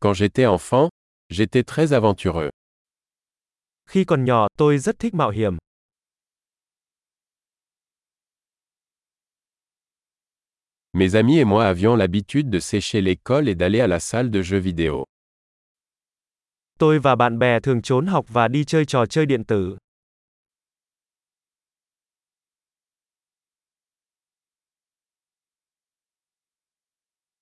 Quand j'étais enfant, j'étais très aventureux. Khi còn nhỏ, tôi rất thích mạo hiểm. Mes amis et moi avions l'habitude de sécher l'école et d'aller à la salle de jeux vidéo. Tôi và bạn bè thường trốn học và đi chơi trò chơi điện tử.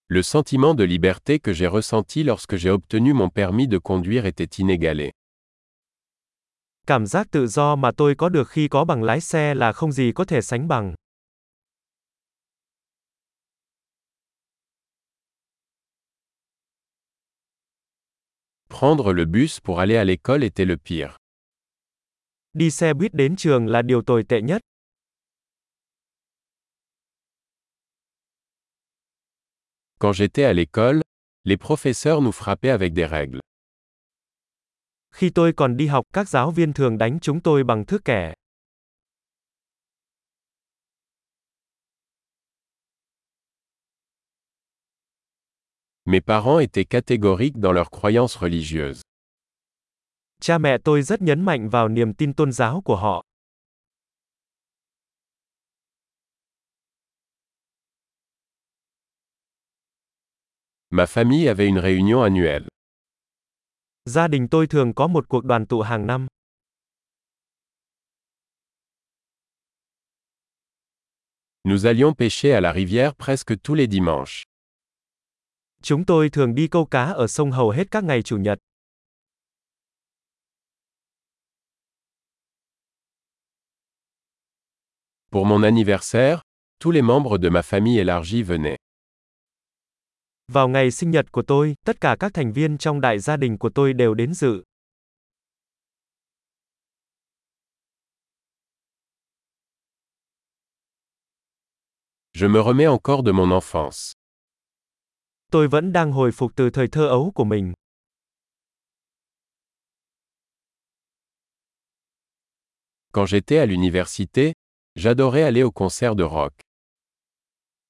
Le sentiment de liberté que j'ai ressenti lorsque j'ai obtenu mon permis de conduire était inégalé. Cảm giác tự do mà tôi có được khi có bằng lái xe là không gì có thể sánh bằng. Prendre le bus pour aller à l'école était le pire. Đi xe buýt đến trường là điều tồi tệ nhất. Quand j'étais à l'école, les professeurs nous frappaient avec des règles. Khi tôi còn đi học, các giáo viên thường đánh chúng tôi bằng thước kẻ. Mes parents étaient catégoriques dans leurs croyances religieuses. Cha mẹ tôi rất nhấn mạnh vào niềm tin tôn giáo của họ. Ma famille avait une réunion annuelle. Gia đình tôi thường có một cuộc đoàn tụ hàng năm. Nous allions pêcher à la rivière presque tous les dimanches. Chúng tôi thường đi câu cá ở sông hầu hết các ngày chủ nhật. Pour mon anniversaire, tous les membres de ma famille élargie venaient. Vào ngày sinh nhật của tôi, tất cả các thành viên trong đại gia đình của tôi đều đến dự. Je me remets encore de mon enfance. Tôi vẫn đang hồi phục từ thời thơ ấu của mình. Quand j'étais à l'université, j'adorais aller au concert de rock.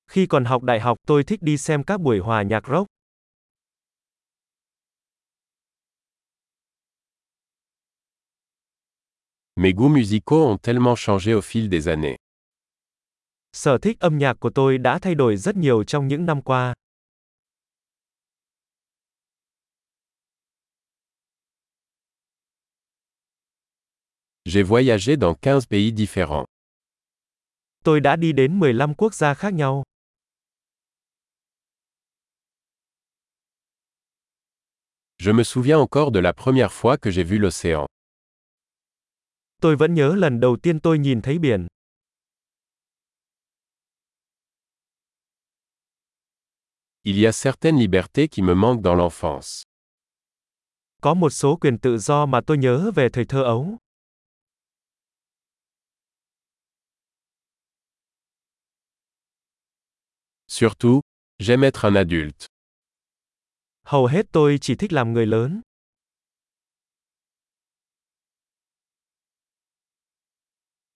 Khi còn học đại học, tôi thích đi xem các buổi hòa nhạc rock. Mes goûts musicaux ont tellement changé au fil des années. Sở thích âm nhạc của tôi đã thay đổi rất nhiều trong những năm qua. J'ai voyagé dans 15 pays différents. Tôi đã đi đến 15 quốc gia khác nhau. Je me souviens encore de la première fois que j'ai vu l'océan. Tôi vẫn nhớ lần đầu tiên tôi nhìn thấy biển. Il y a certaines libertés qui me manquent dans l'enfance. Có một số quyền tự do mà tôi nhớ về thời thơ ấu. Surtout, j'aime être un adulte. Hầu hết tôi chỉ thích làm người lớn.